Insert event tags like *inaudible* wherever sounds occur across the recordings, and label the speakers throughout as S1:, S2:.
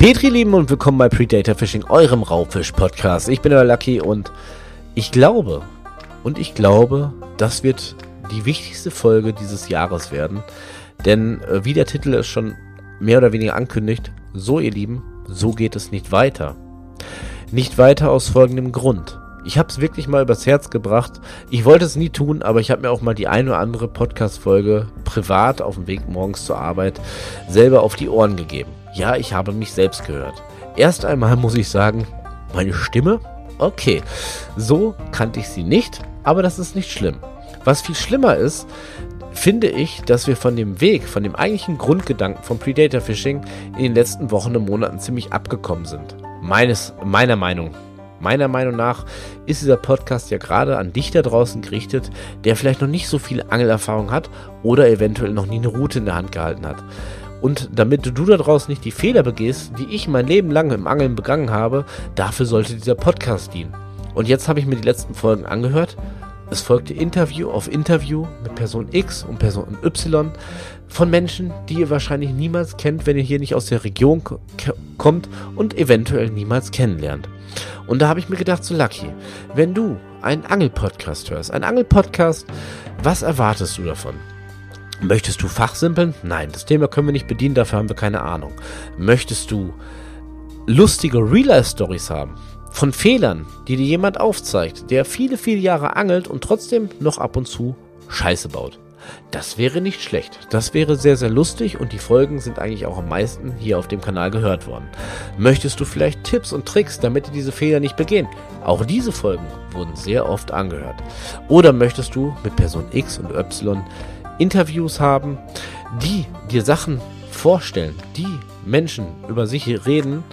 S1: Petri, lieben und willkommen bei Predator Fishing, eurem Raubfisch-Podcast. Ich bin der Lucky und ich glaube, und ich glaube, das wird die wichtigste Folge dieses Jahres werden. Denn äh, wie der Titel es schon mehr oder weniger ankündigt, so ihr Lieben, so geht es nicht weiter. Nicht weiter aus folgendem Grund. Ich habe es wirklich mal übers Herz gebracht. Ich wollte es nie tun, aber ich habe mir auch mal die eine oder andere Podcast-Folge privat auf dem Weg morgens zur Arbeit selber auf die Ohren gegeben. Ja, ich habe mich selbst gehört. Erst einmal muss ich sagen, meine Stimme? Okay, so kannte ich sie nicht, aber das ist nicht schlimm. Was viel schlimmer ist, finde ich, dass wir von dem Weg, von dem eigentlichen Grundgedanken von Predator Fishing in den letzten Wochen und Monaten ziemlich abgekommen sind. Meines, meiner Meinung. Meiner Meinung nach ist dieser Podcast ja gerade an dich da draußen gerichtet, der vielleicht noch nicht so viel Angelerfahrung hat oder eventuell noch nie eine Route in der Hand gehalten hat. Und damit du da draußen nicht die Fehler begehst, die ich mein Leben lang im Angeln begangen habe, dafür sollte dieser Podcast dienen. Und jetzt habe ich mir die letzten Folgen angehört. Es folgte Interview auf Interview mit Person X und Person Y von Menschen, die ihr wahrscheinlich niemals kennt, wenn ihr hier nicht aus der Region kommt und eventuell niemals kennenlernt. Und da habe ich mir gedacht, so Lucky, wenn du einen Angel-Podcast hörst, einen Angel-Podcast, was erwartest du davon? Möchtest du fachsimpeln? Nein, das Thema können wir nicht bedienen, dafür haben wir keine Ahnung. Möchtest du lustige Real-Life-Stories haben? Von Fehlern, die dir jemand aufzeigt, der viele, viele Jahre angelt und trotzdem noch ab und zu Scheiße baut. Das wäre nicht schlecht. Das wäre sehr, sehr lustig und die Folgen sind eigentlich auch am meisten hier auf dem Kanal gehört worden. Möchtest du vielleicht Tipps und Tricks, damit dir diese Fehler nicht begehen? Auch diese Folgen wurden sehr oft angehört. Oder möchtest du mit Person X und Y Interviews haben, die dir Sachen vorstellen, die Menschen über sich reden,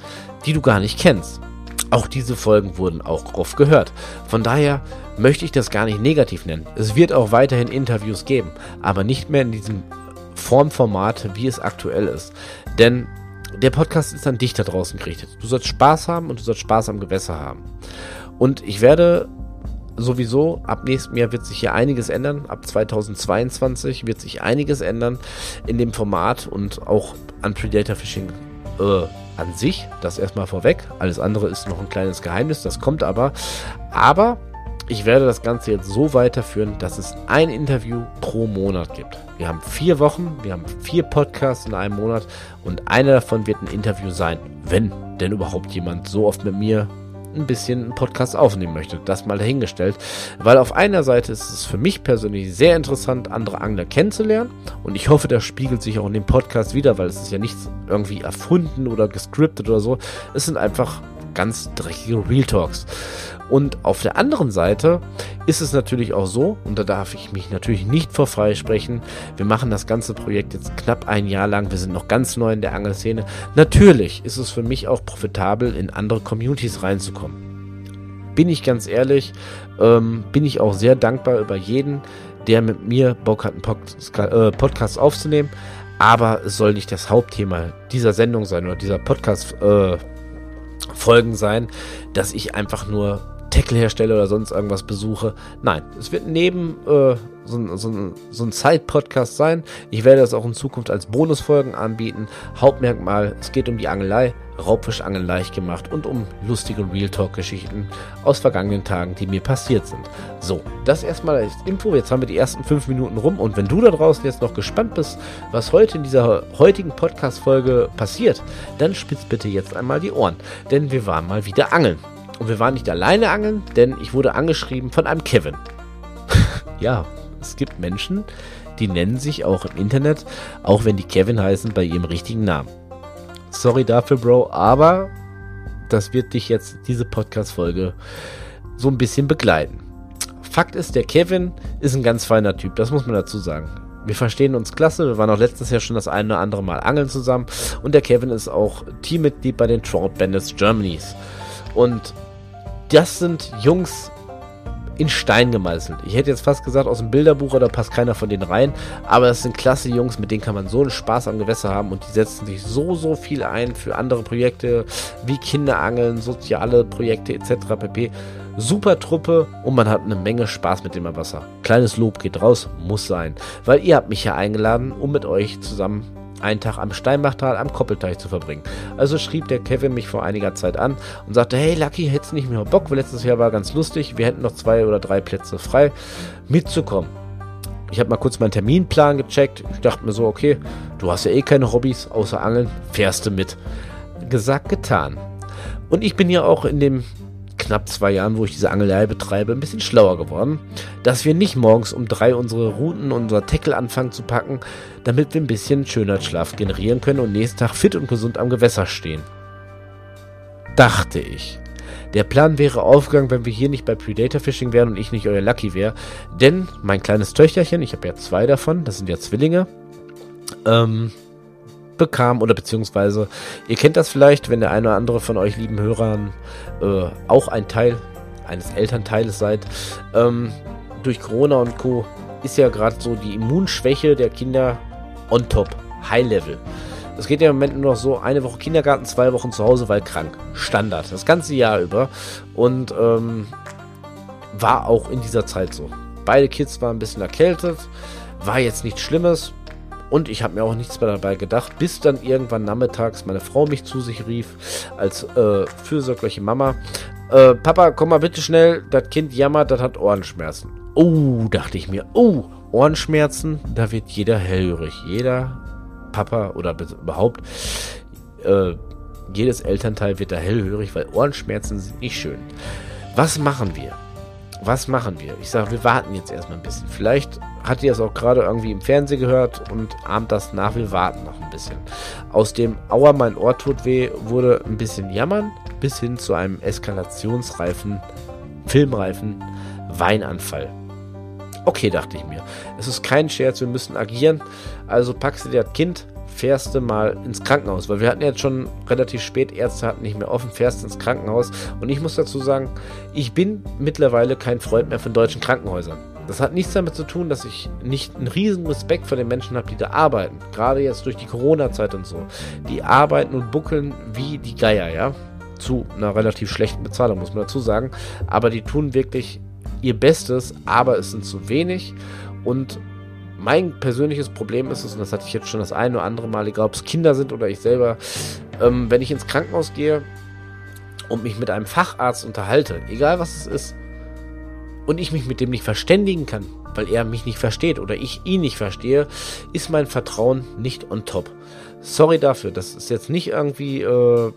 S1: die du gar nicht kennst. Auch diese Folgen wurden auch oft gehört. Von daher möchte ich das gar nicht negativ nennen. Es wird auch weiterhin Interviews geben, aber nicht mehr in diesem Formformat, wie es aktuell ist. Denn der Podcast ist an dich da draußen gerichtet. Du sollst Spaß haben und du sollst Spaß am Gewässer haben. Und ich werde sowieso, ab nächstem Jahr wird sich hier einiges ändern. Ab 2022 wird sich einiges ändern in dem Format und auch an Predator Fishing äh, an sich. Das erstmal vorweg. Alles andere ist noch ein kleines Geheimnis, das kommt aber. Aber ich werde das Ganze jetzt so weiterführen, dass es ein Interview pro Monat gibt. Wir haben vier Wochen, wir haben vier Podcasts in einem Monat und einer davon wird ein Interview sein, wenn denn überhaupt jemand so oft mit mir ein bisschen einen Podcast aufnehmen möchte. Das mal dahingestellt. Weil auf einer Seite ist es für mich persönlich sehr interessant, andere Angler kennenzulernen. Und ich hoffe, das spiegelt sich auch in dem Podcast wieder, weil es ist ja nichts irgendwie erfunden oder gescriptet oder so. Es sind einfach ganz dreckige Real Talks. Und auf der anderen Seite ist es natürlich auch so, und da darf ich mich natürlich nicht vor frei sprechen, wir machen das ganze Projekt jetzt knapp ein Jahr lang, wir sind noch ganz neu in der Angelszene. Natürlich ist es für mich auch profitabel, in andere Communities reinzukommen. Bin ich ganz ehrlich, ähm, bin ich auch sehr dankbar über jeden, der mit mir Bock hat, einen äh, Podcast aufzunehmen. Aber es soll nicht das Hauptthema dieser Sendung sein oder dieser Podcast äh, sein, dass ich einfach nur Tackle-Hersteller oder sonst irgendwas besuche. Nein, es wird neben äh, so, so, so ein Side-Podcast sein. Ich werde das auch in Zukunft als Bonusfolgen anbieten. Hauptmerkmal, es geht um die Angelei, Raubfischangeln leicht gemacht und um lustige Real Talk-Geschichten aus vergangenen Tagen, die mir passiert sind. So, das erstmal als Info. Jetzt haben wir die ersten fünf Minuten rum und wenn du da draußen jetzt noch gespannt bist, was heute in dieser heutigen Podcast-Folge passiert, dann spitz bitte jetzt einmal die Ohren, denn wir waren mal wieder angeln. Und wir waren nicht alleine angeln, denn ich wurde angeschrieben von einem Kevin. *laughs* ja, es gibt Menschen, die nennen sich auch im Internet, auch wenn die Kevin heißen, bei ihrem richtigen Namen. Sorry dafür, Bro, aber das wird dich jetzt, diese Podcast-Folge, so ein bisschen begleiten. Fakt ist, der Kevin ist ein ganz feiner Typ, das muss man dazu sagen. Wir verstehen uns klasse, wir waren auch letztes Jahr schon das eine oder andere Mal angeln zusammen und der Kevin ist auch Teammitglied bei den Trout Bandits Germanys. Und das sind Jungs in Stein gemeißelt. Ich hätte jetzt fast gesagt, aus dem Bilderbuch, da passt keiner von denen rein. Aber das sind klasse Jungs, mit denen kann man so einen Spaß am Gewässer haben und die setzen sich so, so viel ein für andere Projekte wie Kinderangeln, soziale Projekte etc. pp. Super Truppe und man hat eine Menge Spaß mit dem Wasser. Kleines Lob geht raus, muss sein. Weil ihr habt mich ja eingeladen, um mit euch zusammen einen Tag am Steinbachtal am Koppelteich zu verbringen. Also schrieb der Kevin mich vor einiger Zeit an und sagte, hey Lucky, hättest nicht mehr Bock, weil letztes Jahr war ganz lustig, wir hätten noch zwei oder drei Plätze frei, mitzukommen. Ich habe mal kurz meinen Terminplan gecheckt. Ich dachte mir so, okay, du hast ja eh keine Hobbys außer Angeln, fährst du mit. Gesagt, getan. Und ich bin ja auch in dem knapp zwei Jahren, wo ich diese Angelei betreibe, ein bisschen schlauer geworden, dass wir nicht morgens um drei unsere Routen und unser Tackle anfangen zu packen, damit wir ein bisschen Schönheitsschlaf generieren können und nächsten Tag fit und gesund am Gewässer stehen. Dachte ich. Der Plan wäre aufgegangen, wenn wir hier nicht bei Predator Fishing wären und ich nicht euer Lucky wäre. Denn mein kleines Töchterchen, ich habe ja zwei davon, das sind ja Zwillinge, ähm, bekam oder beziehungsweise ihr kennt das vielleicht, wenn der eine oder andere von euch lieben Hörern äh, auch ein Teil eines Elternteiles seid. Ähm, durch Corona und Co. ist ja gerade so die Immunschwäche der Kinder on top, High Level. Es geht ja im Moment nur noch so, eine Woche Kindergarten, zwei Wochen zu Hause, weil krank. Standard, das ganze Jahr über. Und ähm, war auch in dieser Zeit so. Beide Kids waren ein bisschen erkältet, war jetzt nichts Schlimmes. Und ich habe mir auch nichts mehr dabei gedacht, bis dann irgendwann nachmittags meine Frau mich zu sich rief, als äh, fürsorgliche Mama. Äh, Papa, komm mal bitte schnell, das Kind jammert, das hat Ohrenschmerzen. Oh, dachte ich mir, oh, Ohrenschmerzen, da wird jeder hellhörig. Jeder Papa oder überhaupt äh, jedes Elternteil wird da hellhörig, weil Ohrenschmerzen sind nicht schön. Was machen wir? Was machen wir? Ich sage, wir warten jetzt erstmal ein bisschen. Vielleicht hat ihr es auch gerade irgendwie im Fernsehen gehört und ahmt das nach, wir warten noch ein bisschen. Aus dem Aua, mein Ohr tut weh, wurde ein bisschen jammern, bis hin zu einem eskalationsreifen, filmreifen Weinanfall. Okay, dachte ich mir. Es ist kein Scherz, wir müssen agieren. Also packst du dir das Kind, fährst du mal ins Krankenhaus, weil wir hatten jetzt schon relativ spät, Ärzte hatten nicht mehr offen, fährst ins Krankenhaus. Und ich muss dazu sagen, ich bin mittlerweile kein Freund mehr von deutschen Krankenhäusern. Das hat nichts damit zu tun, dass ich nicht einen riesen Respekt vor den Menschen habe, die da arbeiten. Gerade jetzt durch die Corona-Zeit und so. Die arbeiten und buckeln wie die Geier, ja. Zu einer relativ schlechten Bezahlung, muss man dazu sagen. Aber die tun wirklich ihr Bestes, aber es sind zu wenig. Und mein persönliches Problem ist es, und das hatte ich jetzt schon das eine oder andere Mal, egal ob es Kinder sind oder ich selber, ähm, wenn ich ins Krankenhaus gehe und mich mit einem Facharzt unterhalte, egal was es ist, und ich mich mit dem nicht verständigen kann, weil er mich nicht versteht oder ich ihn nicht verstehe, ist mein Vertrauen nicht on top. Sorry dafür, das ist jetzt nicht irgendwie äh,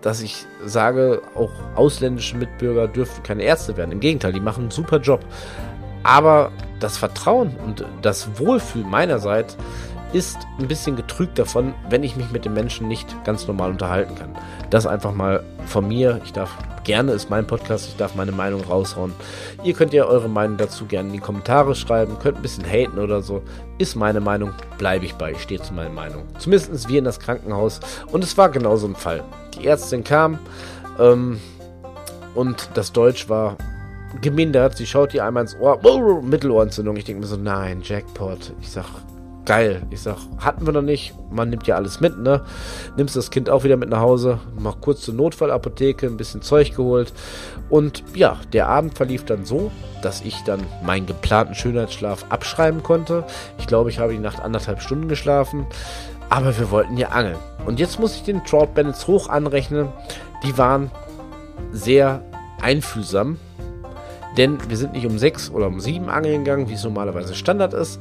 S1: dass ich sage, auch ausländische Mitbürger dürfen keine Ärzte werden. Im Gegenteil, die machen einen super Job. Aber das Vertrauen und das Wohlfühl meinerseits ist ein bisschen getrügt davon, wenn ich mich mit den Menschen nicht ganz normal unterhalten kann. Das einfach mal von mir. Ich darf gerne, ist mein Podcast, ich darf meine Meinung raushauen. Ihr könnt ja eure Meinung dazu gerne in die Kommentare schreiben, könnt ein bisschen haten oder so. Ist meine Meinung, bleibe ich bei, ich stehe zu meiner Meinung. Zumindest wir in das Krankenhaus. Und es war genau so ein Fall. Die Ärztin kam ähm, und das Deutsch war gemindert. Sie schaut ihr einmal ins Ohr. Mittelohrentzündung. Ich denke mir so, nein, Jackpot. Ich sag, geil. Ich sag, hatten wir noch nicht. Man nimmt ja alles mit, ne? Nimmst das Kind auch wieder mit nach Hause, mach kurz zur Notfallapotheke, ein bisschen Zeug geholt. Und ja, der Abend verlief dann so, dass ich dann meinen geplanten Schönheitsschlaf abschreiben konnte. Ich glaube, ich habe die Nacht anderthalb Stunden geschlafen. Aber wir wollten ja angeln. Und jetzt muss ich den Trout Bandits hoch anrechnen. Die waren sehr einfühlsam. Denn wir sind nicht um sechs oder um sieben angeln gegangen, wie es normalerweise Standard ist,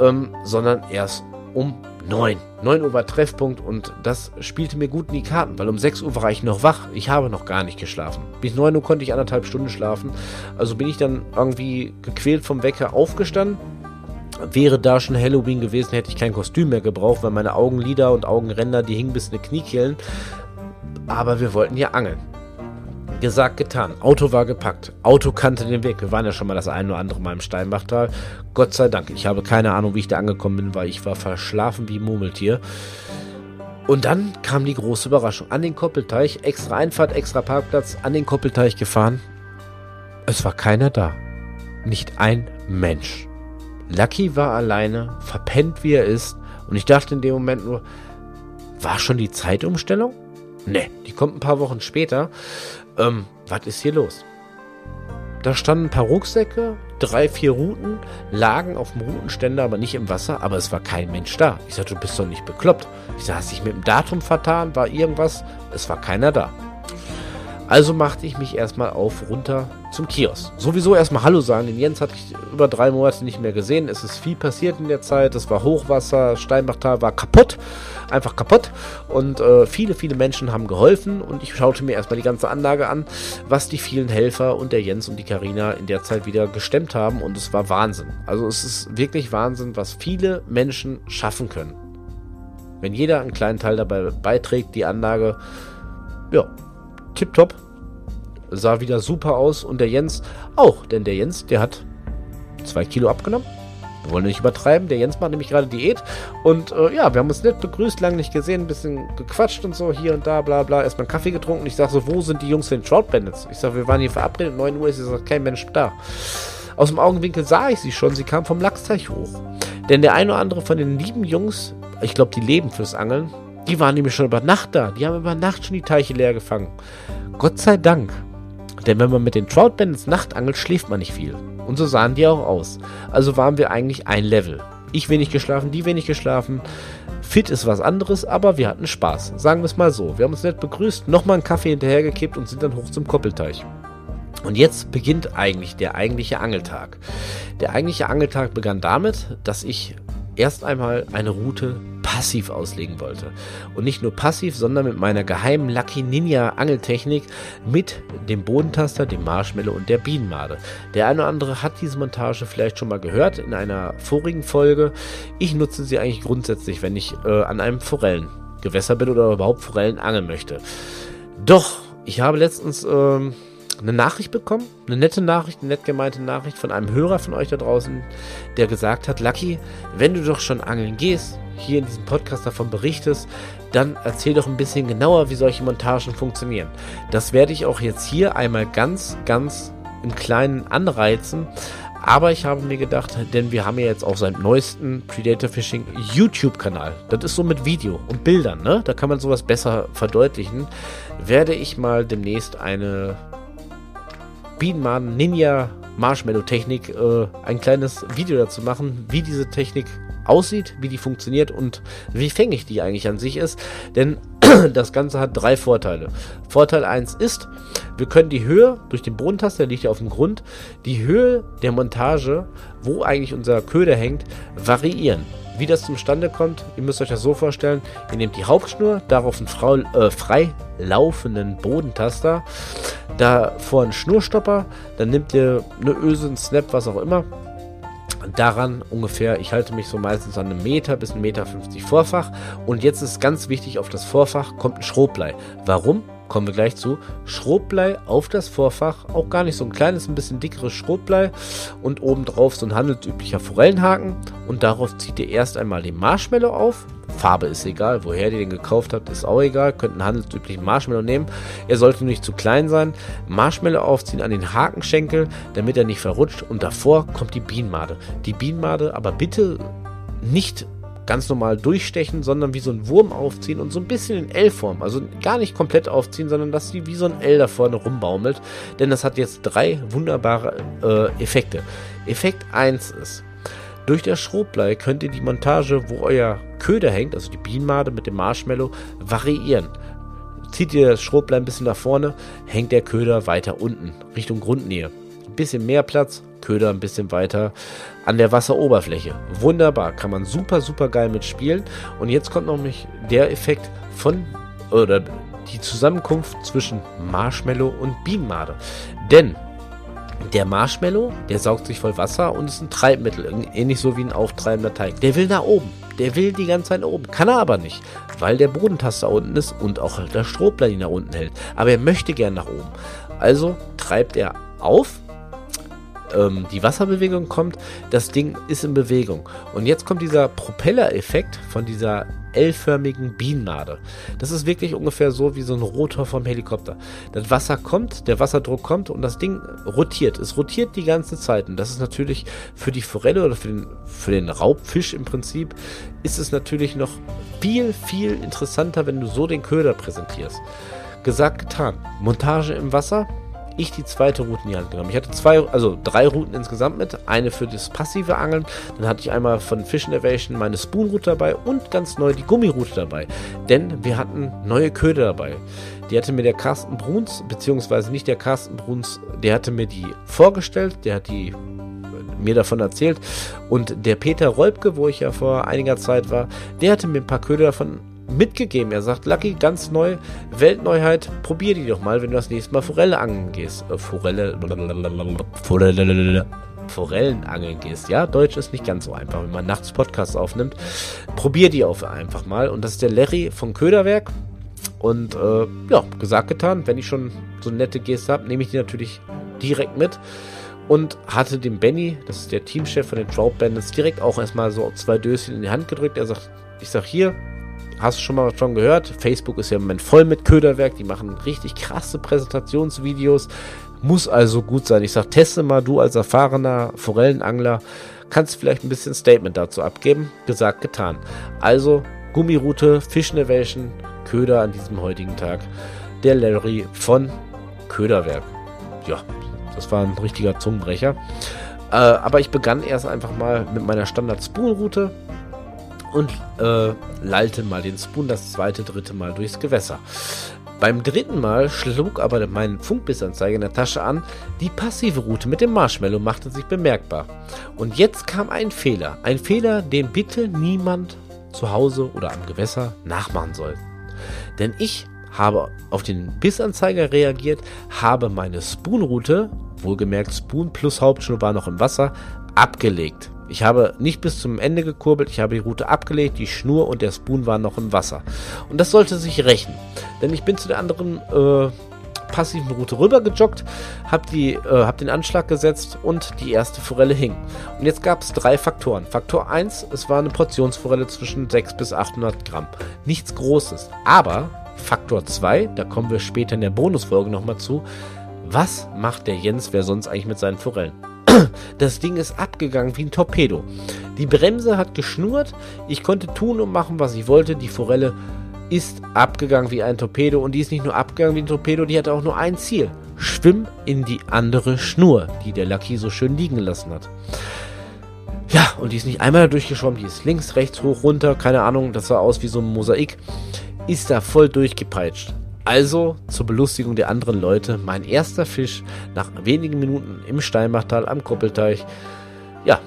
S1: ähm, sondern erst um 9. 9 Uhr war Treffpunkt und das spielte mir gut in die Karten, weil um 6 Uhr war ich noch wach. Ich habe noch gar nicht geschlafen. Bis 9 Uhr konnte ich anderthalb Stunden schlafen. Also bin ich dann irgendwie gequält vom Wecker aufgestanden. Wäre da schon Halloween gewesen, hätte ich kein Kostüm mehr gebraucht, weil meine Augenlider und Augenränder, die hingen bis in die Kniekehlen. Aber wir wollten ja angeln. Gesagt, getan. Auto war gepackt. Auto kannte den Weg. Wir waren ja schon mal das ein oder andere Mal im Steinbachtal. Gott sei Dank. Ich habe keine Ahnung, wie ich da angekommen bin, weil ich war verschlafen wie ein Murmeltier. Und dann kam die große Überraschung. An den Koppelteich, extra Einfahrt, extra Parkplatz, an den Koppelteich gefahren. Es war keiner da. Nicht ein Mensch. Lucky war alleine, verpennt wie er ist. Und ich dachte in dem Moment nur, war schon die Zeitumstellung? Ne, die kommt ein paar Wochen später. Ähm, was ist hier los? Da standen ein paar Rucksäcke, drei, vier Routen lagen auf dem Routenständer, aber nicht im Wasser, aber es war kein Mensch da. Ich sagte, du bist doch nicht bekloppt. Ich sagte, hast dich mit dem Datum vertan, war irgendwas? Es war keiner da. Also machte ich mich erstmal auf runter zum Kiosk. Sowieso erstmal Hallo sagen. Den Jens hatte ich über drei Monate nicht mehr gesehen. Es ist viel passiert in der Zeit. Es war Hochwasser, Steinbachtal war kaputt. Einfach kaputt. Und äh, viele, viele Menschen haben geholfen. Und ich schaute mir erstmal die ganze Anlage an, was die vielen Helfer und der Jens und die Karina in der Zeit wieder gestemmt haben. Und es war Wahnsinn. Also es ist wirklich Wahnsinn, was viele Menschen schaffen können. Wenn jeder einen kleinen Teil dabei beiträgt, die Anlage, ja, tipptopp. Sah wieder super aus und der Jens auch, denn der Jens, der hat zwei Kilo abgenommen. Wir wollen nicht übertreiben. Der Jens macht nämlich gerade Diät. Und äh, ja, wir haben uns nett begrüßt, lange nicht gesehen, ein bisschen gequatscht und so, hier und da, bla bla. Erstmal einen Kaffee getrunken. Ich sage so, wo sind die Jungs für den Trout Bandits? Ich sage, wir waren hier verabredet, 9 Uhr ist jetzt kein Mensch da. Aus dem Augenwinkel sah ich sie schon, sie kam vom Lachsteich hoch. Denn der eine oder andere von den lieben Jungs, ich glaube, die leben fürs Angeln, die waren nämlich schon über Nacht da. Die haben über Nacht schon die Teiche leer gefangen. Gott sei Dank. Denn wenn man mit den Trout Bandits Nacht angelt, schläft man nicht viel. Und so sahen die auch aus. Also waren wir eigentlich ein Level. Ich wenig geschlafen, die wenig geschlafen. Fit ist was anderes, aber wir hatten Spaß. Sagen wir es mal so. Wir haben uns nett begrüßt, nochmal einen Kaffee hinterhergekippt und sind dann hoch zum Koppelteich. Und jetzt beginnt eigentlich der eigentliche Angeltag. Der eigentliche Angeltag begann damit, dass ich erst einmal eine Route passiv auslegen wollte. Und nicht nur passiv, sondern mit meiner geheimen Lucky Ninja Angeltechnik mit dem Bodentaster, dem Marshmallow und der Bienenmade. Der eine oder andere hat diese Montage vielleicht schon mal gehört in einer vorigen Folge. Ich nutze sie eigentlich grundsätzlich, wenn ich äh, an einem Forellengewässer bin oder überhaupt Forellen angeln möchte. Doch, ich habe letztens ähm, eine Nachricht bekommen, eine nette Nachricht, eine nett gemeinte Nachricht von einem Hörer von euch da draußen, der gesagt hat, Lucky, wenn du doch schon angeln gehst, hier in diesem Podcast davon berichtest, dann erzähl doch ein bisschen genauer, wie solche Montagen funktionieren. Das werde ich auch jetzt hier einmal ganz, ganz im Kleinen anreizen. Aber ich habe mir gedacht, denn wir haben ja jetzt auch seinen neuesten Predator Fishing YouTube-Kanal. Das ist so mit Video und Bildern, ne? Da kann man sowas besser verdeutlichen. Werde ich mal demnächst eine Bienenmann Ninja Marshmallow Technik äh, ein kleines Video dazu machen, wie diese Technik aussieht, wie die funktioniert und wie fängig die eigentlich an sich ist. Denn *clears throat* das Ganze hat drei Vorteile. Vorteil 1 ist, wir können die Höhe durch den Bodentaster, der liegt ja auf dem Grund, die Höhe der Montage, wo eigentlich unser Köder hängt, variieren. Wie das zustande kommt, ihr müsst euch das so vorstellen, ihr nehmt die Hauptschnur, darauf einen äh, frei laufenden Bodentaster, davor einen Schnurstopper, dann nehmt ihr eine Öse, einen Snap, was auch immer, daran ungefähr, ich halte mich so meistens an einem Meter bis einen Meter 50 Vorfach. Und jetzt ist ganz wichtig, auf das Vorfach kommt ein Schrotblei. Warum? Kommen wir gleich zu. Schrotblei auf das Vorfach, auch gar nicht so ein kleines, ein bisschen dickeres Schrotblei und obendrauf so ein handelsüblicher Forellenhaken und darauf zieht ihr erst einmal den Marshmallow auf, Farbe ist egal, woher ihr den gekauft habt, ist auch egal. Könnt einen handelsüblichen Marshmallow nehmen. Er sollte nicht zu klein sein. Marshmallow aufziehen an den Hakenschenkel, damit er nicht verrutscht. Und davor kommt die Bienenmade. Die Bienenmade aber bitte nicht ganz normal durchstechen, sondern wie so ein Wurm aufziehen und so ein bisschen in L-Form. Also gar nicht komplett aufziehen, sondern dass sie wie so ein L da vorne rumbaumelt. Denn das hat jetzt drei wunderbare äh, Effekte. Effekt 1 ist, durch das Schrotblei könnt ihr die Montage, wo euer Köder hängt, also die Bienenmade mit dem Marshmallow, variieren. Zieht ihr das Schrotblei ein bisschen nach vorne, hängt der Köder weiter unten, Richtung Grundnähe. Ein bisschen mehr Platz, Köder ein bisschen weiter an der Wasseroberfläche. Wunderbar, kann man super, super geil mitspielen. Und jetzt kommt noch der Effekt von, oder die Zusammenkunft zwischen Marshmallow und Bienenmade. Denn der Marshmallow, der saugt sich voll Wasser und ist ein Treibmittel, ähnlich so wie ein auftreibender Teig. Der will nach oben. Der will die ganze Zeit nach oben. Kann er aber nicht, weil der Bodentaster unten ist und auch der Strohplan ihn nach unten hält. Aber er möchte gern nach oben. Also treibt er auf ähm, die Wasserbewegung kommt, das Ding ist in Bewegung. Und jetzt kommt dieser Propellereffekt von dieser L-förmigen Bienennade. Das ist wirklich ungefähr so wie so ein Rotor vom Helikopter. Das Wasser kommt, der Wasserdruck kommt und das Ding rotiert. Es rotiert die ganze Zeit. Und das ist natürlich für die Forelle oder für den, für den Raubfisch im Prinzip, ist es natürlich noch viel, viel interessanter, wenn du so den Köder präsentierst. Gesagt, getan. Montage im Wasser, ich die zweite Route in die Hand genommen. Ich hatte zwei, also drei Routen insgesamt mit. Eine für das passive Angeln. Dann hatte ich einmal von Fish Innovation meine Spoon-Route dabei und ganz neu die Gummiroute dabei. Denn wir hatten neue Köder dabei. Die hatte mir der Carsten Bruns, beziehungsweise nicht der Carsten Bruns, der hatte mir die vorgestellt, der hat die mir davon erzählt. Und der Peter Rolbke, wo ich ja vor einiger Zeit war, der hatte mir ein paar Köder davon mitgegeben. Er sagt, Lucky, ganz neu, Weltneuheit, probier die doch mal, wenn du das nächste Mal Forelle angeln gehst. Äh, Forelle, Forelle, Forellen angeln gehst. Ja, Deutsch ist nicht ganz so einfach, wenn man nachts Podcasts aufnimmt. Probier die auf einfach mal. Und das ist der Larry von Köderwerk. Und äh, ja, gesagt, getan. Wenn ich schon so eine nette Geste habe, nehme ich die natürlich direkt mit. Und hatte dem Benny, das ist der Teamchef von den Trout Bandits, direkt auch erstmal so zwei Döschen in die Hand gedrückt. Er sagt, ich sag hier, hast du schon mal schon gehört? Facebook ist ja im Moment voll mit Köderwerk. Die machen richtig krasse Präsentationsvideos. Muss also gut sein. Ich sag, teste mal, du als erfahrener Forellenangler kannst vielleicht ein bisschen Statement dazu abgeben. Gesagt, getan. Also Gummiroute, Fish Innovation, Köder an diesem heutigen Tag. Der Larry von Köderwerk. Ja, das war ein richtiger Zungenbrecher. Äh, aber ich begann erst einfach mal mit meiner Standard-Spoon-Route und äh, lallte mal den Spoon das zweite, dritte Mal durchs Gewässer. Beim dritten Mal schlug aber mein Funkbissanzeiger in der Tasche an, die passive Route mit dem Marshmallow machte sich bemerkbar. Und jetzt kam ein Fehler. Ein Fehler, den bitte niemand zu Hause oder am Gewässer nachmachen soll. Denn ich habe auf den Bissanzeiger reagiert, habe meine Spoon-Route, wohlgemerkt Spoon plus Hauptschnur war noch im Wasser, abgelegt. Ich habe nicht bis zum Ende gekurbelt, ich habe die Route abgelegt, die Schnur und der Spoon waren noch im Wasser. Und das sollte sich rächen, denn ich bin zu der anderen äh, passiven Route rüber gejoggt, habe äh, hab den Anschlag gesetzt und die erste Forelle hing. Und jetzt gab es drei Faktoren. Faktor 1, es war eine Portionsforelle zwischen 6 bis 800 Gramm. Nichts Großes. Aber Faktor 2, da kommen wir später in der Bonusfolge nochmal zu, was macht der Jens, wer sonst eigentlich mit seinen Forellen? Das Ding ist abgegangen wie ein Torpedo. Die Bremse hat geschnurrt. Ich konnte tun und machen, was ich wollte. Die Forelle ist abgegangen wie ein Torpedo. Und die ist nicht nur abgegangen wie ein Torpedo, die hatte auch nur ein Ziel. Schwimm in die andere Schnur, die der Lucky so schön liegen gelassen hat. Ja, und die ist nicht einmal durchgeschwommen, die ist links, rechts, hoch, runter, keine Ahnung, das sah aus wie so ein Mosaik. Ist da voll durchgepeitscht. Also zur Belustigung der anderen Leute mein erster Fisch nach wenigen Minuten im Steinbachtal am Koppelteich. Ja,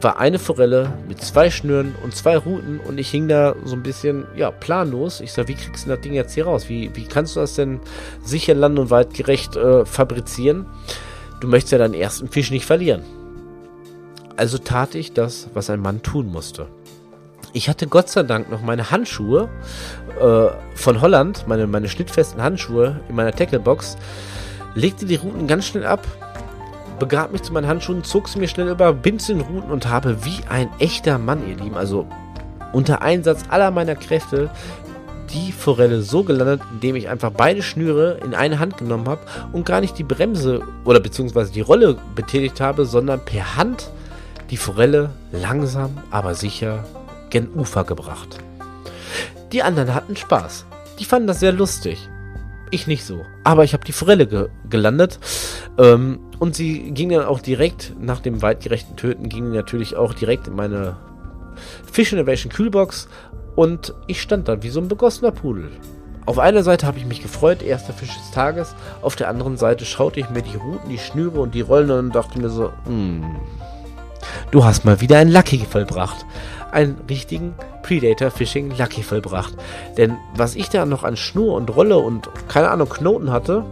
S1: war eine Forelle mit zwei Schnüren und zwei Ruten und ich hing da so ein bisschen, ja, planlos. Ich sag, wie kriegst du das Ding jetzt hier raus? Wie, wie kannst du das denn sicher land- und weitgerecht äh, fabrizieren? Du möchtest ja deinen ersten Fisch nicht verlieren. Also tat ich das, was ein Mann tun musste. Ich hatte Gott sei Dank noch meine Handschuhe äh, von Holland, meine, meine schnittfesten Handschuhe in meiner Tacklebox, legte die Routen ganz schnell ab, begab mich zu meinen Handschuhen, zog sie mir schnell über, bind sie in Routen und habe wie ein echter Mann, ihr Lieben, also unter Einsatz aller meiner Kräfte die Forelle so gelandet, indem ich einfach beide Schnüre in eine Hand genommen habe und gar nicht die Bremse oder beziehungsweise die Rolle betätigt habe, sondern per Hand die Forelle langsam, aber sicher gen Ufer gebracht. Die anderen hatten Spaß. Die fanden das sehr lustig. Ich nicht so. Aber ich habe die Forelle ge gelandet. Ähm, und sie ging dann auch direkt, nach dem weitgerechten Töten, ging natürlich auch direkt in meine Fish Innovation Kühlbox. Und ich stand da wie so ein begossener Pudel. Auf einer Seite habe ich mich gefreut, erster Fisch des Tages. Auf der anderen Seite schaute ich mir die Routen, die Schnüre und die Rollen und dachte mir so, hm, du hast mal wieder ein Lucky vollbracht einen richtigen Predator Fishing Lucky vollbracht. Denn was ich da noch an Schnur und Rolle und keine Ahnung Knoten hatte,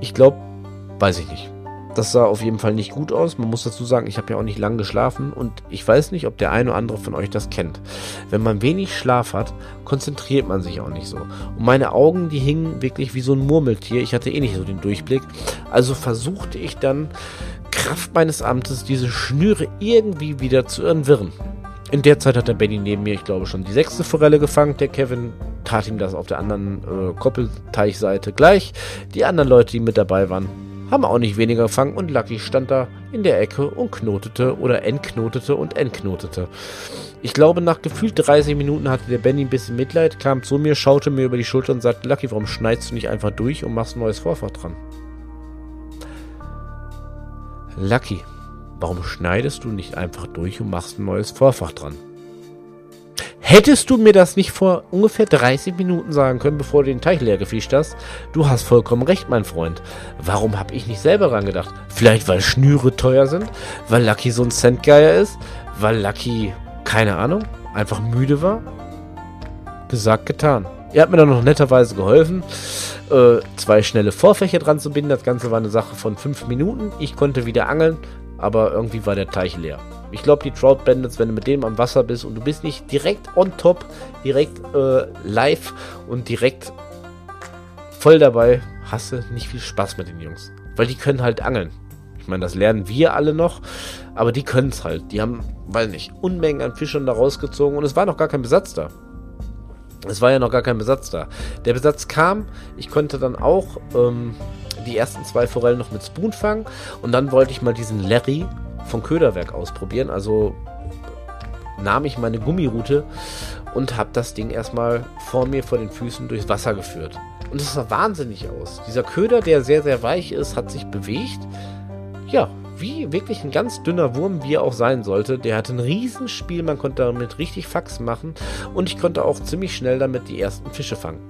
S1: ich glaube, weiß ich nicht. Das sah auf jeden Fall nicht gut aus. Man muss dazu sagen, ich habe ja auch nicht lang geschlafen und ich weiß nicht, ob der eine oder andere von euch das kennt. Wenn man wenig Schlaf hat, konzentriert man sich auch nicht so. Und meine Augen, die hingen wirklich wie so ein Murmeltier. Ich hatte eh nicht so den Durchblick. Also versuchte ich dann, Kraft meines Amtes, diese Schnüre irgendwie wieder zu entwirren. In der Zeit hat der Benny neben mir, ich glaube, schon die sechste Forelle gefangen. Der Kevin tat ihm das auf der anderen äh, Koppelteichseite gleich. Die anderen Leute, die mit dabei waren, haben auch nicht weniger gefangen und Lucky stand da in der Ecke und knotete oder entknotete und entknotete. Ich glaube, nach gefühlt 30 Minuten hatte der Benny ein bisschen Mitleid, kam zu mir, schaute mir über die Schulter und sagte, Lucky, warum schneidest du nicht einfach durch und machst ein neues Vorfach dran? Lucky, warum schneidest du nicht einfach durch und machst ein neues Vorfach dran? Hättest du mir das nicht vor ungefähr 30 Minuten sagen können, bevor du den Teich leer gefischt hast? Du hast vollkommen recht, mein Freund. Warum habe ich nicht selber dran gedacht? Vielleicht, weil Schnüre teuer sind? Weil Lucky so ein Centgeier ist? Weil Lucky, keine Ahnung, einfach müde war? Gesagt, getan. Er hat mir dann noch netterweise geholfen, äh, zwei schnelle Vorfächer dran zu binden. Das Ganze war eine Sache von fünf Minuten. Ich konnte wieder angeln, aber irgendwie war der Teich leer. Ich glaube, die Trout Bandits, wenn du mit dem am Wasser bist und du bist nicht direkt on top, direkt äh, live und direkt voll dabei, hast du nicht viel Spaß mit den Jungs. Weil die können halt angeln. Ich meine, das lernen wir alle noch, aber die können es halt. Die haben, weiß nicht, Unmengen an Fischern da rausgezogen und es war noch gar kein Besatz da. Es war ja noch gar kein Besatz da. Der Besatz kam, ich konnte dann auch ähm, die ersten zwei Forellen noch mit Spoon fangen und dann wollte ich mal diesen Larry von Köderwerk ausprobieren. Also nahm ich meine Gummiroute und habe das Ding erstmal vor mir vor den Füßen durchs Wasser geführt. Und es sah wahnsinnig aus. Dieser Köder, der sehr, sehr weich ist, hat sich bewegt. Ja, wie wirklich ein ganz dünner Wurm, wie er auch sein sollte. Der hatte ein Riesenspiel, man konnte damit richtig Fax machen und ich konnte auch ziemlich schnell damit die ersten Fische fangen.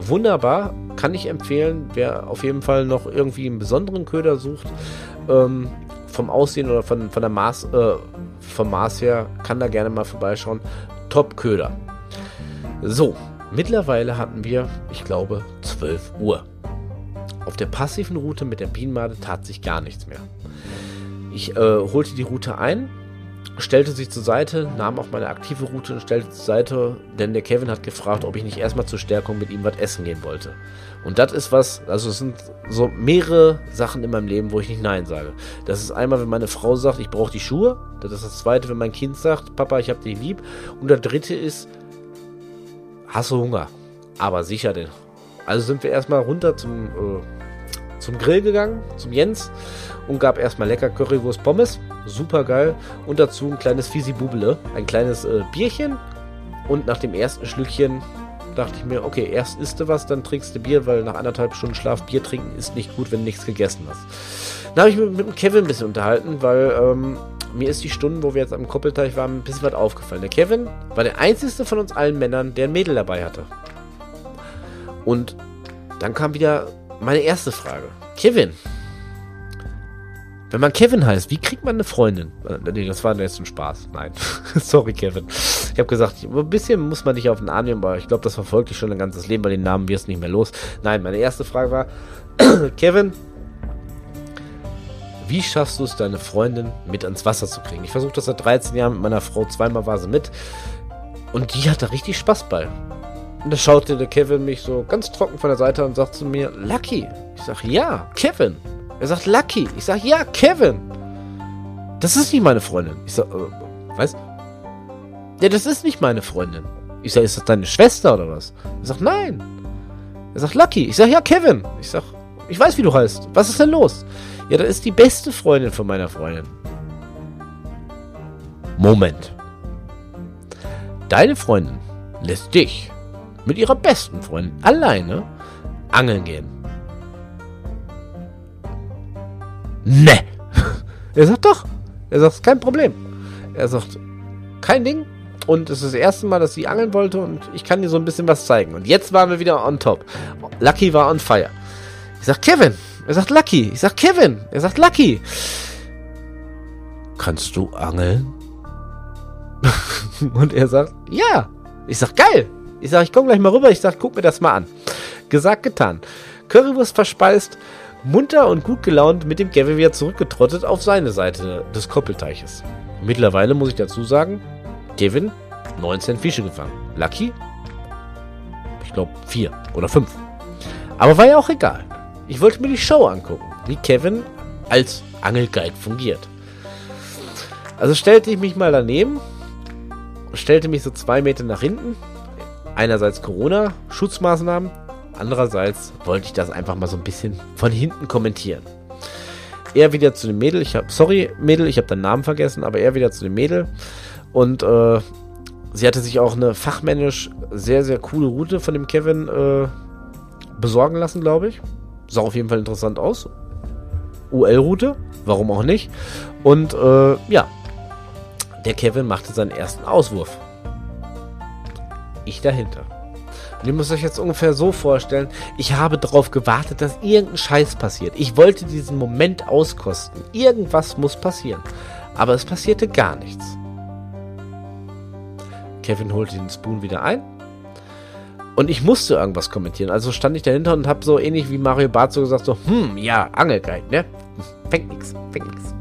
S1: Wunderbar, kann ich empfehlen, wer auf jeden Fall noch irgendwie einen besonderen Köder sucht. Ähm, vom Aussehen oder von, von der Maß, äh, vom Maß her, kann da gerne mal vorbeischauen. Top-Köder. So, mittlerweile hatten wir, ich glaube, 12 Uhr. Auf der passiven Route mit der Bienenmade tat sich gar nichts mehr. Ich äh, holte die Route ein, stellte sie zur Seite, nahm auch meine aktive Route und stellte zur Seite, denn der Kevin hat gefragt, ob ich nicht erstmal zur Stärkung mit ihm was essen gehen wollte. Und das ist was, also es sind so mehrere Sachen in meinem Leben, wo ich nicht Nein sage. Das ist einmal, wenn meine Frau sagt, ich brauche die Schuhe. Das ist das zweite, wenn mein Kind sagt, Papa, ich hab dich lieb. Und der dritte ist, hast du Hunger? Aber sicher denn. Also sind wir erstmal runter zum, äh, zum Grill gegangen, zum Jens, und gab erstmal lecker Currywurst Pommes. Super geil. Und dazu ein kleines Fisi Bubele, ein kleines äh, Bierchen. Und nach dem ersten Schlückchen dachte ich mir, okay, erst isst du was, dann trinkst du Bier, weil nach anderthalb Stunden Schlaf Bier trinken ist nicht gut, wenn du nichts gegessen hast. Dann habe ich mich mit dem Kevin ein bisschen unterhalten, weil ähm, mir ist die Stunden, wo wir jetzt am Koppelteich waren, ein bisschen was aufgefallen. Der Kevin war der einzige von uns allen Männern, der ein Mädel dabei hatte. Und dann kam wieder meine erste Frage. Kevin, wenn man Kevin heißt, wie kriegt man eine Freundin? Äh, nee, das war jetzt ein Spaß. Nein. *laughs* Sorry, Kevin. Ich habe gesagt, ein bisschen muss man dich auf den Arm nehmen, aber ich glaube, das verfolgt dich schon ein ganzes Leben, weil den Namen wirst du nicht mehr los. Nein, meine erste Frage war, *clears throat* Kevin, wie schaffst du es, deine Freundin mit ans Wasser zu kriegen? Ich versuche das seit 13 Jahren mit meiner Frau, zweimal war sie mit. Und die hat da richtig Spaß bei. Und da schaute der Kevin mich so ganz trocken von der Seite und sagt zu mir, Lucky. Ich sag, ja, Kevin. Er sagt Lucky. Ich sag, ja, Kevin. Das ist nicht meine Freundin. Ich sag, äh, was? Ja, das ist nicht meine Freundin. Ich sag, ist das deine Schwester oder was? Er sagt, nein. Er sagt, Lucky. Ich sag, ja, Kevin. Ich sag, ich weiß, wie du heißt. Was ist denn los? Ja, das ist die beste Freundin von meiner Freundin. Moment. Deine Freundin lässt dich mit ihrer besten Freundin alleine angeln gehen. Ne. *laughs* Er sagt doch. Er sagt, kein Problem. Er sagt, kein Ding. Und es ist das erste Mal, dass sie angeln wollte und ich kann dir so ein bisschen was zeigen. Und jetzt waren wir wieder on top. Lucky war on fire. Ich sag, Kevin. Er sagt, Lucky. Ich sag, Kevin. Er sagt, Lucky. Kannst du angeln? *laughs* und er sagt, ja. Ich sag, geil. Ich sag, ich komm gleich mal rüber. Ich sag, guck mir das mal an. Gesagt, getan. Currywurst verspeist munter und gut gelaunt mit dem Gavin wieder zurückgetrottet auf seine Seite des Koppelteiches. Mittlerweile muss ich dazu sagen, Kevin 19 Fische gefangen. Lucky, ich glaube 4 oder 5. Aber war ja auch egal. Ich wollte mir die Show angucken, wie Kevin als Angelguide fungiert. Also stellte ich mich mal daneben, stellte mich so zwei Meter nach hinten. Einerseits Corona-Schutzmaßnahmen, Andererseits wollte ich das einfach mal so ein bisschen von hinten kommentieren. er wieder zu dem Mädel. Ich habe, sorry Mädel, ich habe deinen Namen vergessen, aber er wieder zu dem Mädel. Und äh, sie hatte sich auch eine fachmännisch sehr, sehr coole Route von dem Kevin äh, besorgen lassen, glaube ich. Sah auf jeden Fall interessant aus. UL-Route, warum auch nicht. Und äh, ja, der Kevin machte seinen ersten Auswurf. Ich dahinter. Und ihr müsst euch jetzt ungefähr so vorstellen, ich habe darauf gewartet, dass irgendein Scheiß passiert. Ich wollte diesen Moment auskosten. Irgendwas muss passieren. Aber es passierte gar nichts. Kevin holte den Spoon wieder ein. Und ich musste irgendwas kommentieren. Also stand ich dahinter und habe so ähnlich wie Mario Barth so gesagt, so, hm, ja, Angelgeil, ne? Fängt nix, fängt nix.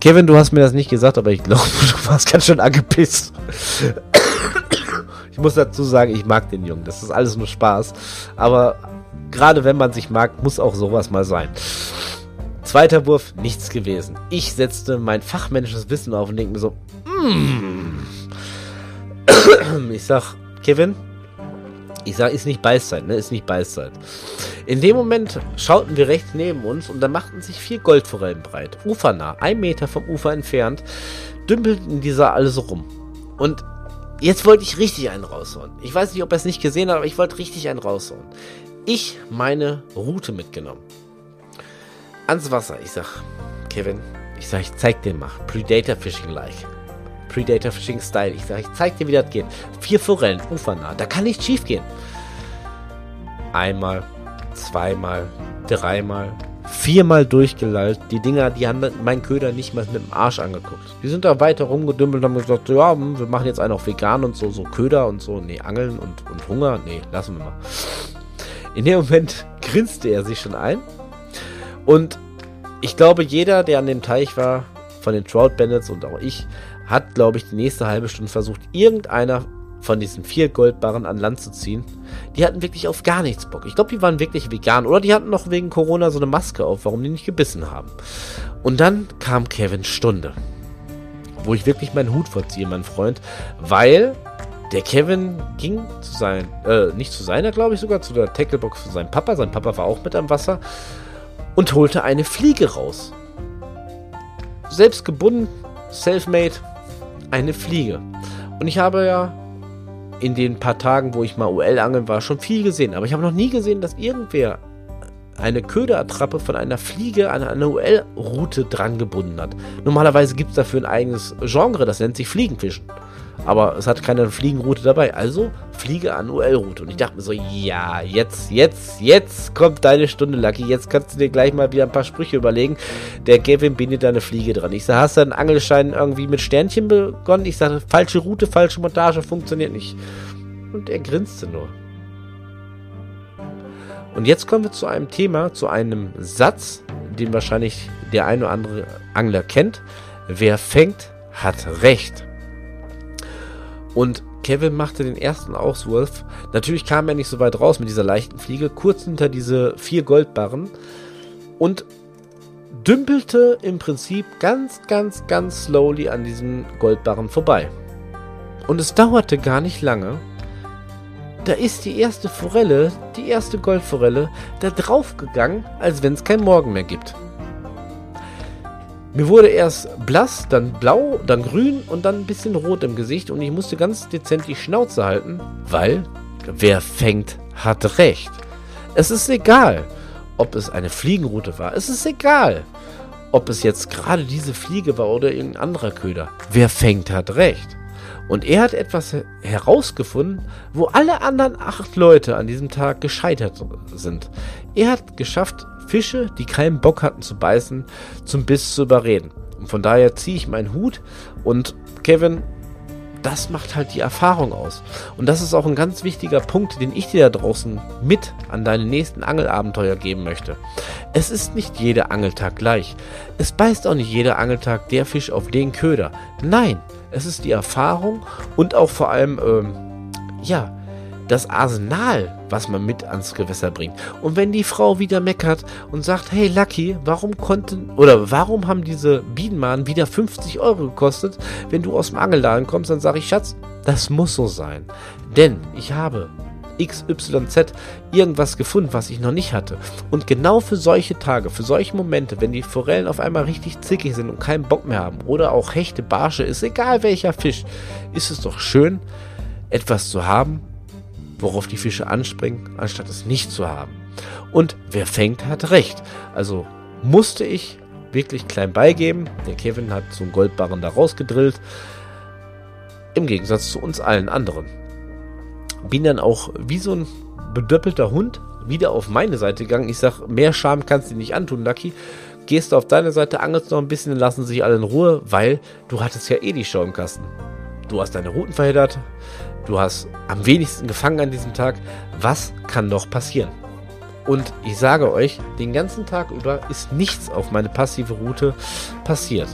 S1: Kevin, du hast mir das nicht gesagt, aber ich glaube, *laughs* du warst ganz schön angepisst. Ich muss dazu sagen, ich mag den Jungen. Das ist alles nur Spaß. Aber gerade wenn man sich mag, muss auch sowas mal sein. Zweiter Wurf, nichts gewesen. Ich setzte mein fachmännisches Wissen auf und denke mir so, mm. ich sag, Kevin, ich sag, ist nicht Beißzeit, ne? Ist nicht Beißzeit. In dem Moment schauten wir rechts neben uns und da machten sich vier Goldforellen breit. Ufernah, ein Meter vom Ufer entfernt, dümpelten dieser alle so rum. Und Jetzt wollte ich richtig einen raushauen. Ich weiß nicht, ob er es nicht gesehen hat, aber ich wollte richtig einen raushauen. Ich meine Route mitgenommen. Ans Wasser. Ich sag, Kevin, ich sag, ich zeig dir mal. Predator Fishing like. Predator Fishing Style. Ich sag, ich zeig dir, wie das geht. Vier Forellen, ufernah. Da kann nichts schief gehen. Einmal, zweimal, dreimal, viermal durchgelallt. Die Dinger, die haben meinen Köder nicht mal mit dem Arsch angeguckt. Die sind da weiter rumgedümpelt und haben gesagt, ja, hm, wir machen jetzt einen auf vegan und so, so Köder und so. Nee, Angeln und, und Hunger, nee, lassen wir mal. In dem Moment *laughs* grinste er sich schon ein. Und ich glaube, jeder, der an dem Teich war, von den Trout Bandits und auch ich, hat, glaube ich, die nächste halbe Stunde versucht, irgendeiner von diesen vier Goldbarren an Land zu ziehen, die hatten wirklich auf gar nichts Bock. Ich glaube, die waren wirklich vegan oder die hatten noch wegen Corona so eine Maske auf, warum die nicht gebissen haben. Und dann kam Kevins Stunde, wo ich wirklich meinen Hut vorziehe, mein Freund, weil der Kevin ging zu sein, äh, nicht zu seiner, glaube ich sogar, zu der Tacklebox von seinem Papa. Sein Papa war auch mit am Wasser und holte eine Fliege raus. Selbst gebunden, self-made, eine Fliege. Und ich habe ja in den paar Tagen, wo ich mal UL-Angeln war, schon viel gesehen. Aber ich habe noch nie gesehen, dass irgendwer eine Köderattrappe von einer Fliege an eine UL-Route dran gebunden hat. Normalerweise gibt es dafür ein eigenes Genre, das nennt sich Fliegenfischen. Aber es hat keine Fliegenroute dabei. Also Fliege an UL-Route. Und ich dachte mir so, ja, jetzt, jetzt, jetzt kommt deine Stunde, Lucky. Jetzt kannst du dir gleich mal wieder ein paar Sprüche überlegen. Der Gavin bindet da eine Fliege dran. Ich sage, hast du einen Angelschein irgendwie mit Sternchen begonnen? Ich sage, falsche Route, falsche Montage, funktioniert nicht. Und er grinste nur. Und jetzt kommen wir zu einem Thema, zu einem Satz, den wahrscheinlich der ein oder andere Angler kennt. Wer fängt, hat Recht. Und Kevin machte den ersten Auswurf. Natürlich kam er nicht so weit raus mit dieser leichten Fliege, kurz hinter diese vier Goldbarren und dümpelte im Prinzip ganz, ganz, ganz slowly an diesen Goldbarren vorbei. Und es dauerte gar nicht lange. Da ist die erste Forelle, die erste Goldforelle, da draufgegangen, als wenn es kein Morgen mehr gibt. Mir wurde erst blass, dann blau, dann grün und dann ein bisschen rot im Gesicht und ich musste ganz dezent die Schnauze halten, weil wer fängt, hat recht. Es ist egal, ob es eine Fliegenroute war. Es ist egal, ob es jetzt gerade diese Fliege war oder irgendein anderer Köder. Wer fängt, hat recht. Und er hat etwas herausgefunden, wo alle anderen acht Leute an diesem Tag gescheitert sind. Er hat geschafft, Fische, die keinen Bock hatten zu beißen, zum Biss zu überreden. Und von daher ziehe ich meinen Hut und Kevin, das macht halt die Erfahrung aus. Und das ist auch ein ganz wichtiger Punkt, den ich dir da draußen mit an deine nächsten Angelabenteuer geben möchte. Es ist nicht jeder Angeltag gleich. Es beißt auch nicht jeder Angeltag der Fisch auf den Köder. Nein, es ist die Erfahrung und auch vor allem, ähm, ja, das Arsenal, was man mit ans Gewässer bringt. Und wenn die Frau wieder meckert und sagt, hey Lucky, warum konnten oder warum haben diese Bienenmahnen wieder 50 Euro gekostet, wenn du aus dem Angelladen kommst, dann sage ich, Schatz, das muss so sein. Denn ich habe XYZ irgendwas gefunden, was ich noch nicht hatte. Und genau für solche Tage, für solche Momente, wenn die Forellen auf einmal richtig zickig sind und keinen Bock mehr haben, oder auch Hechte, Barsche, ist egal welcher Fisch, ist es doch schön, etwas zu haben, worauf die Fische anspringen, anstatt es nicht zu haben. Und wer fängt, hat recht. Also musste ich wirklich klein beigeben. Der Kevin hat so einen Goldbarren da rausgedrillt. Im Gegensatz zu uns allen anderen. Bin dann auch wie so ein bedöppelter Hund wieder auf meine Seite gegangen. Ich sag, mehr Scham kannst du nicht antun, Lucky. Gehst du auf deine Seite, angelst noch ein bisschen, lassen sich alle in Ruhe, weil du hattest ja eh die Show im Kasten. Du hast deine Routen verhindert, du hast am wenigsten gefangen an diesem Tag. Was kann noch passieren? Und ich sage euch, den ganzen Tag über ist nichts auf meine passive Route passiert.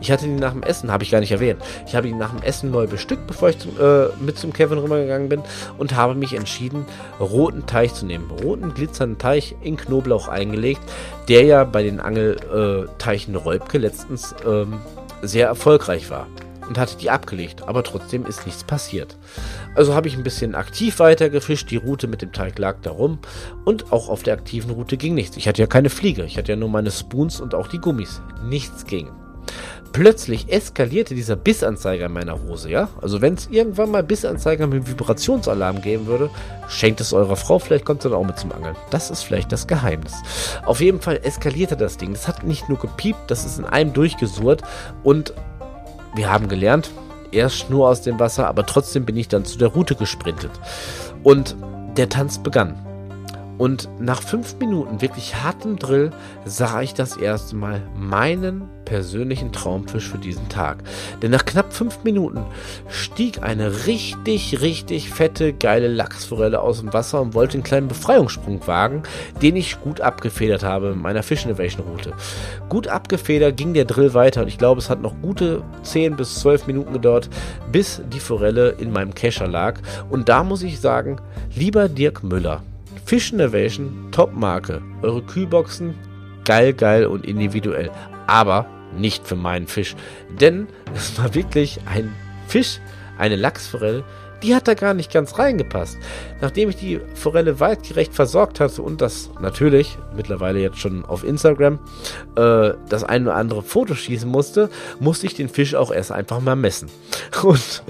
S1: Ich hatte ihn nach dem Essen, habe ich gar nicht erwähnt. Ich habe ihn nach dem Essen neu bestückt, bevor ich zum, äh, mit zum Kevin rübergegangen bin und habe mich entschieden, roten Teich zu nehmen. Roten glitzernden Teich in Knoblauch eingelegt, der ja bei den Angelteichen Räubke letztens ähm, sehr erfolgreich war und hatte die abgelegt, aber trotzdem ist nichts passiert. Also habe ich ein bisschen aktiv weiter gefischt, die Route mit dem Teig lag da rum und auch auf der aktiven Route ging nichts. Ich hatte ja keine Fliege, ich hatte ja nur meine Spoons und auch die Gummis. Nichts ging. Plötzlich eskalierte dieser Bissanzeiger in meiner Hose, ja? Also wenn es irgendwann mal Bissanzeiger mit Vibrationsalarm geben würde, schenkt es eurer Frau, vielleicht kommt sie dann auch mit zum Angeln. Das ist vielleicht das Geheimnis. Auf jeden Fall eskalierte das Ding. Das hat nicht nur gepiept, das ist in einem durchgesurrt und wir haben gelernt, erst nur aus dem Wasser, aber trotzdem bin ich dann zu der Route gesprintet. Und der Tanz begann. Und nach fünf Minuten wirklich hartem Drill sah ich das erste Mal meinen persönlichen Traumfisch für diesen Tag. Denn nach knapp fünf Minuten stieg eine richtig, richtig fette, geile Lachsforelle aus dem Wasser und wollte einen kleinen Befreiungssprung wagen, den ich gut abgefedert habe mit meiner Fish Innovation Route. Gut abgefedert ging der Drill weiter und ich glaube, es hat noch gute 10 bis 12 Minuten gedauert, bis die Forelle in meinem Kescher lag. Und da muss ich sagen, lieber Dirk Müller, Fish Innovation, Top-Marke. Eure Kühlboxen, geil, geil und individuell. Aber nicht für meinen Fisch. Denn es war wirklich ein Fisch, eine Lachsforelle, die hat da gar nicht ganz reingepasst. Nachdem ich die Forelle weitgerecht versorgt hatte und das natürlich, mittlerweile jetzt schon auf Instagram, äh, das ein oder andere Foto schießen musste, musste ich den Fisch auch erst einfach mal messen. *laughs* Und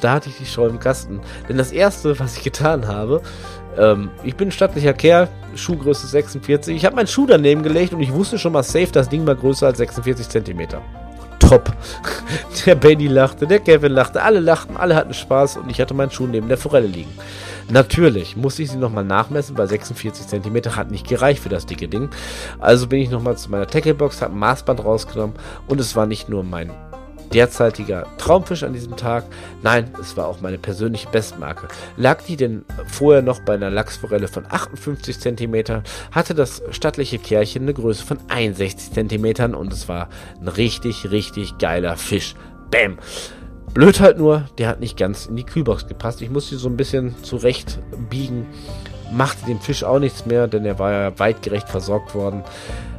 S1: da hatte ich die Show im Kasten. Denn das erste, was ich getan habe, ähm, ich bin ein stattlicher Kerl, Schuhgröße 46. Ich habe meinen Schuh daneben gelegt und ich wusste schon mal safe, das Ding war größer als 46 cm. Top. *laughs* Der Benny lachte, der Kevin lachte, alle lachten, alle hatten Spaß und ich hatte meinen Schuh neben der Forelle liegen. Natürlich musste ich sie nochmal nachmessen, weil 46 cm hat nicht gereicht für das dicke Ding. Also bin ich nochmal zu meiner Tacklebox, habe ein Maßband rausgenommen und es war nicht nur mein derzeitiger Traumfisch an diesem Tag. Nein, es war auch meine persönliche Bestmarke. Lag die denn vorher noch bei einer Lachsforelle von 58 cm, hatte das stattliche Kärchen eine Größe von 61 cm und es war ein richtig, richtig geiler Fisch. Bäm! Blöd halt nur, der hat nicht ganz in die Kühlbox gepasst. Ich musste so ein bisschen zurecht biegen. Machte dem Fisch auch nichts mehr, denn er war ja weitgerecht versorgt worden.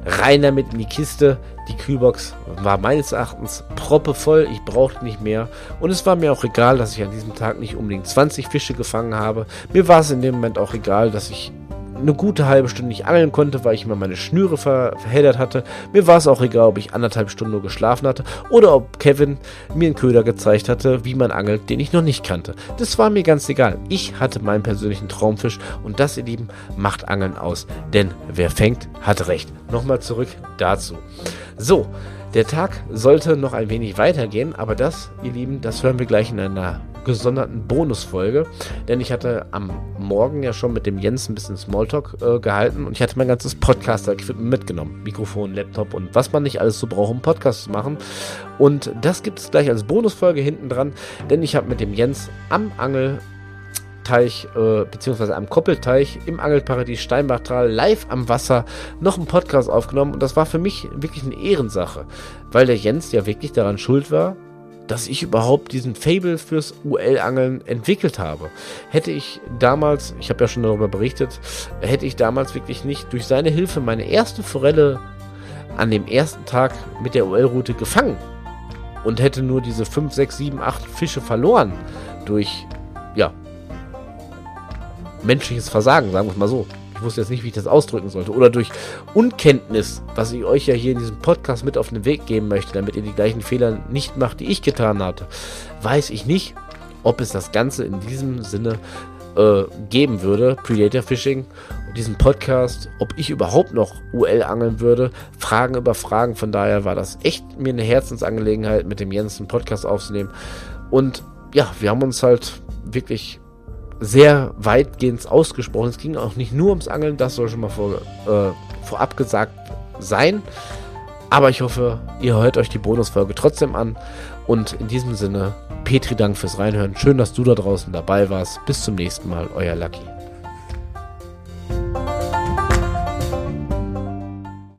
S1: Rein damit in die Kiste. Die Kühlbox war meines Erachtens proppevoll. Ich brauchte nicht mehr. Und es war mir auch egal, dass ich an diesem Tag nicht unbedingt 20 Fische gefangen habe. Mir war es in dem Moment auch egal, dass ich eine gute halbe Stunde nicht angeln konnte, weil ich immer meine Schnüre ver verheddert hatte. Mir war es auch egal, ob ich anderthalb Stunden nur geschlafen hatte oder ob Kevin mir einen Köder gezeigt hatte, wie man angelt, den ich noch nicht kannte. Das war mir ganz egal. Ich hatte meinen persönlichen Traumfisch und das, ihr Lieben, macht Angeln aus. Denn wer fängt, hat recht. Nochmal zurück dazu. So, der Tag sollte noch ein wenig weitergehen, aber das, ihr Lieben, das hören wir gleich in einer gesonderten Bonusfolge, denn ich hatte am Morgen ja schon mit dem Jens ein bisschen Smalltalk äh, gehalten und ich hatte mein ganzes Podcaster-Equipment mitgenommen. Mikrofon, Laptop und was man nicht alles so braucht, um Podcasts zu machen. Und das gibt es gleich als Bonusfolge hinten dran, denn ich habe mit dem Jens am Angel Teich, äh, beziehungsweise am Koppelteich im Angelparadies Steinbachtal live am Wasser noch einen Podcast aufgenommen und das war für mich wirklich eine Ehrensache, weil der Jens ja wirklich daran schuld war, dass ich überhaupt diesen Fable fürs UL-Angeln entwickelt habe. Hätte ich damals, ich habe ja schon darüber berichtet, hätte ich damals wirklich nicht durch seine Hilfe meine erste Forelle an dem ersten Tag mit der UL-Route gefangen und hätte nur diese 5, 6, 7, 8 Fische verloren durch, ja, menschliches Versagen, sagen wir es mal so. Ich wusste jetzt nicht, wie ich das ausdrücken sollte. Oder durch Unkenntnis, was ich euch ja hier in diesem Podcast mit auf den Weg geben möchte, damit ihr die gleichen Fehler nicht macht, die ich getan hatte, weiß ich nicht, ob es das Ganze in diesem Sinne äh, geben würde, Predator Fishing, diesen Podcast, ob ich überhaupt noch UL angeln würde, Fragen über Fragen. Von daher war das echt mir eine Herzensangelegenheit, mit dem Jens einen Podcast aufzunehmen. Und ja, wir haben uns halt wirklich sehr weitgehend ausgesprochen. Es ging auch nicht nur ums Angeln, das soll schon mal vor, äh, vorab gesagt sein. Aber ich hoffe, ihr hört euch die Bonusfolge trotzdem an. Und in diesem Sinne, Petri, Dank fürs Reinhören. Schön, dass du da draußen dabei warst. Bis zum nächsten Mal, euer Lucky.